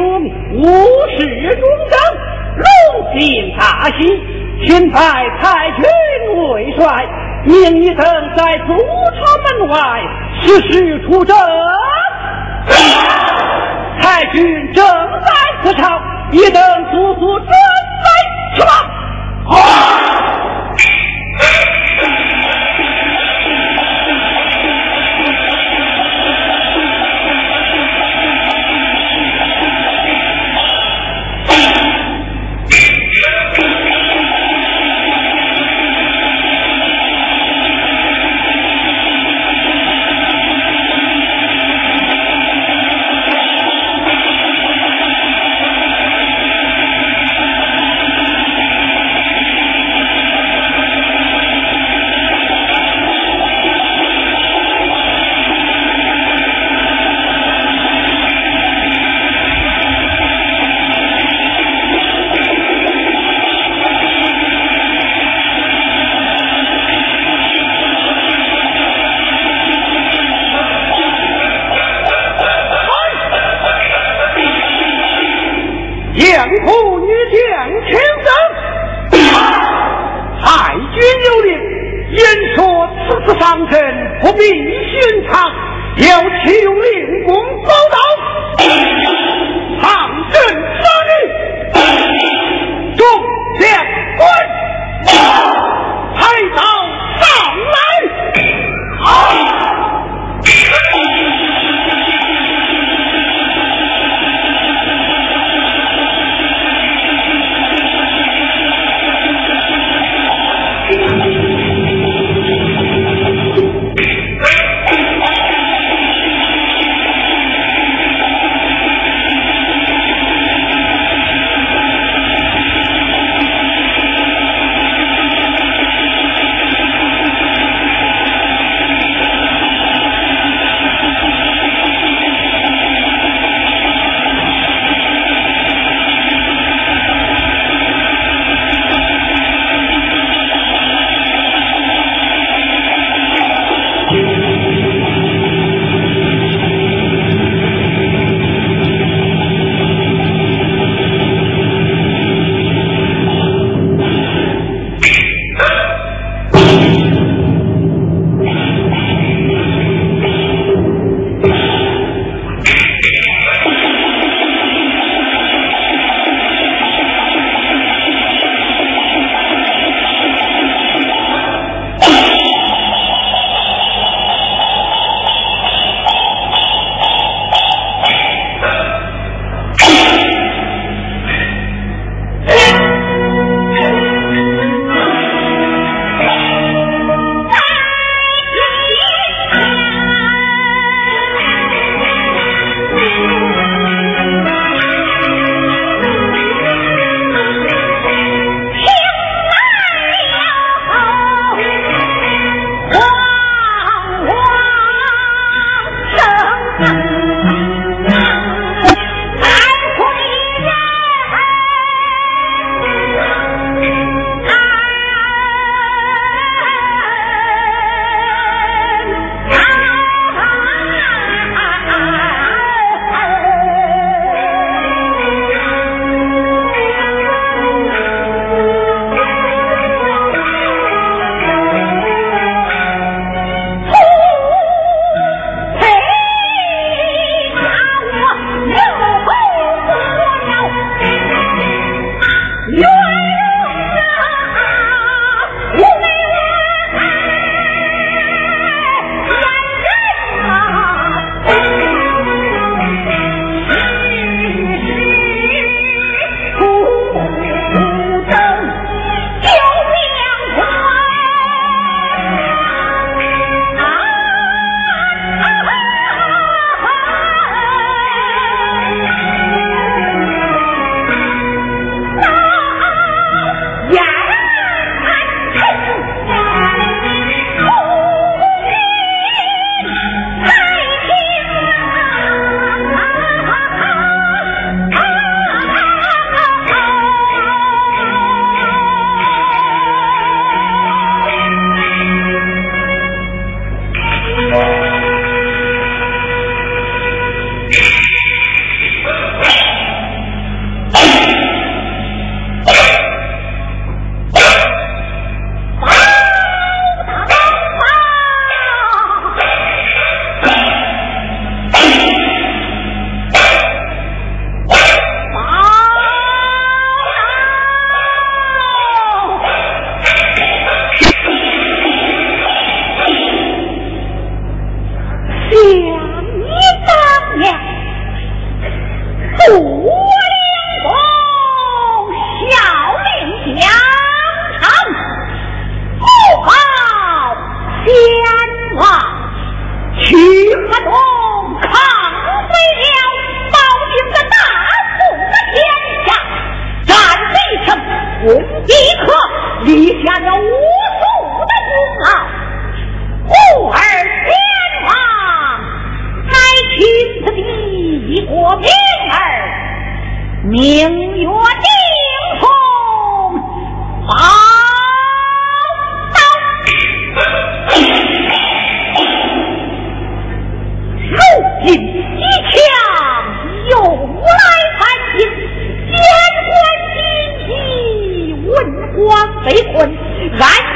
勇，无事忠贞，龙心大喜，钦派太君为帅，命一等在祖朝门外实时出征。太君正在此朝，一等速速准备出马。我被困俺